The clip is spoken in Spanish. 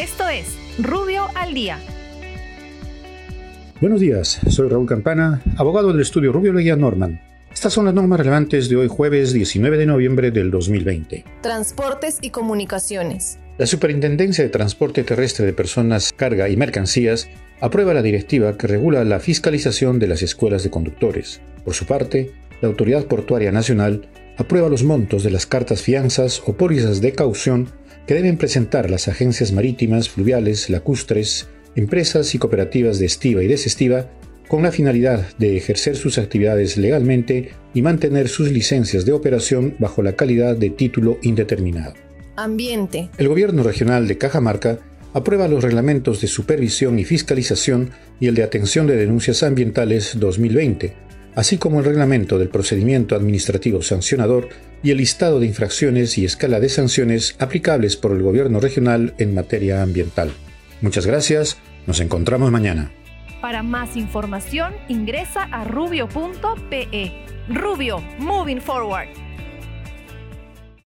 Esto es Rubio al Día. Buenos días, soy Raúl Campana, abogado del estudio Rubio Leguía Norman. Estas son las normas relevantes de hoy jueves 19 de noviembre del 2020. Transportes y comunicaciones. La Superintendencia de Transporte Terrestre de Personas, Carga y Mercancías aprueba la directiva que regula la fiscalización de las escuelas de conductores. Por su parte, la Autoridad Portuaria Nacional aprueba los montos de las cartas fianzas o pólizas de caución que deben presentar las agencias marítimas, fluviales, lacustres, empresas y cooperativas de estiva y desestiva con la finalidad de ejercer sus actividades legalmente y mantener sus licencias de operación bajo la calidad de título indeterminado. Ambiente. El gobierno regional de Cajamarca aprueba los reglamentos de supervisión y fiscalización y el de atención de denuncias ambientales 2020, así como el reglamento del procedimiento administrativo sancionador y el listado de infracciones y escala de sanciones aplicables por el gobierno regional en materia ambiental. Muchas gracias, nos encontramos mañana. Para más información ingresa a rubio.pe. Rubio, moving forward.